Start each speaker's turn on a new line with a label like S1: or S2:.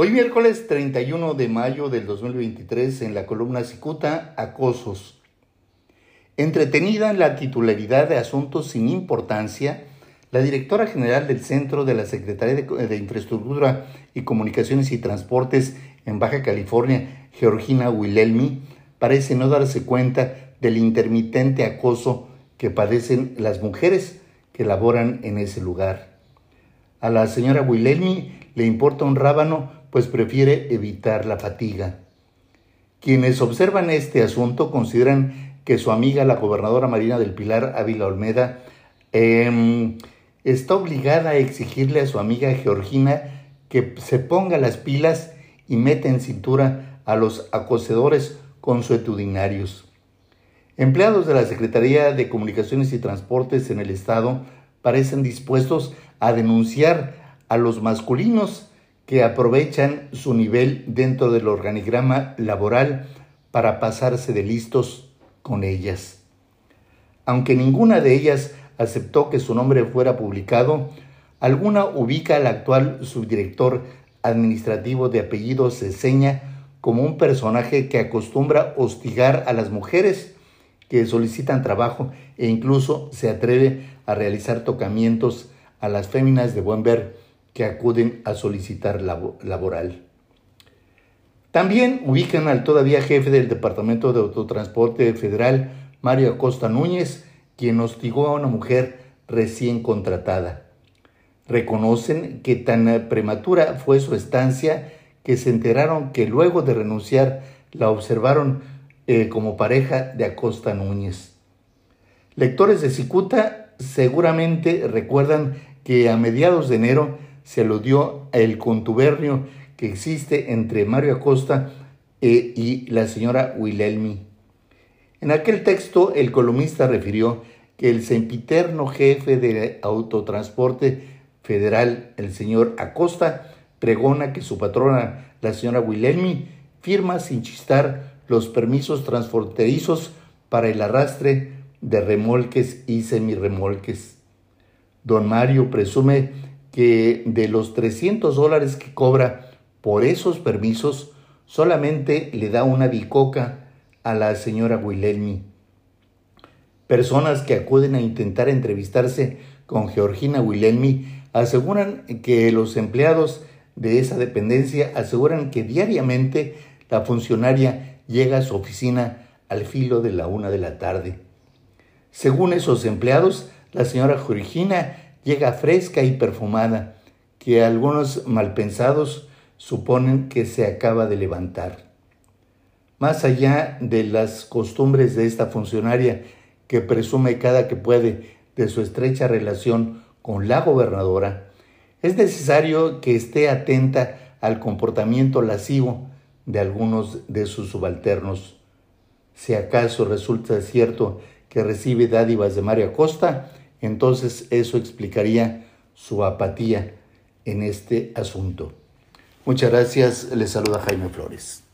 S1: Hoy miércoles 31 de mayo del 2023 en la columna Cicuta, Acosos. Entretenida en la titularidad de asuntos sin importancia, la directora general del Centro de la Secretaría de, Infraestructura y Comunicaciones y Transportes en Baja California, Georgina Wilhelmi, parece no darse cuenta del intermitente acoso que padecen las mujeres que laboran en ese lugar. A la señora Wilhelmi le importa un rábano pues prefiere evitar la fatiga. Quienes observan este asunto consideran que su amiga, la gobernadora Marina del Pilar Ávila Olmeda, em, está obligada a exigirle a su amiga Georgina que se ponga las pilas y meta en cintura a los acosedores consuetudinarios. Empleados de la Secretaría de Comunicaciones y Transportes en el Estado parecen dispuestos a denunciar a los masculinos que aprovechan su nivel dentro del organigrama laboral para pasarse de listos con ellas. Aunque ninguna de ellas aceptó que su nombre fuera publicado, alguna ubica al actual subdirector administrativo de apellido Ceseña como un personaje que acostumbra hostigar a las mujeres que solicitan trabajo e incluso se atreve a realizar tocamientos a las féminas de buen ver que acuden a solicitar laboral. También ubican al todavía jefe del Departamento de Autotransporte Federal, Mario Acosta Núñez, quien hostigó a una mujer recién contratada. Reconocen que tan prematura fue su estancia que se enteraron que luego de renunciar la observaron eh, como pareja de Acosta Núñez. Lectores de Cicuta seguramente recuerdan que a mediados de enero se aludió el contubernio que existe entre Mario Acosta e, y la señora Wilhelmi. En aquel texto, el columnista refirió que el sempiterno jefe de autotransporte federal, el señor Acosta, pregona que su patrona, la señora Wilhelmi, firma sin chistar los permisos transfronterizos para el arrastre de remolques y semirremolques. Don Mario presume que de los 300 dólares que cobra por esos permisos, solamente le da una bicoca a la señora Wilhelmi. Personas que acuden a intentar entrevistarse con Georgina Wilhelmi aseguran que los empleados de esa dependencia aseguran que diariamente la funcionaria llega a su oficina al filo de la una de la tarde. Según esos empleados, la señora Georgina llega fresca y perfumada, que algunos malpensados suponen que se acaba de levantar. Más allá de las costumbres de esta funcionaria, que presume cada que puede de su estrecha relación con la gobernadora, es necesario que esté atenta al comportamiento lascivo de algunos de sus subalternos. Si acaso resulta cierto que recibe dádivas de María Costa, entonces eso explicaría su apatía en este asunto. Muchas gracias, les saluda Jaime Flores.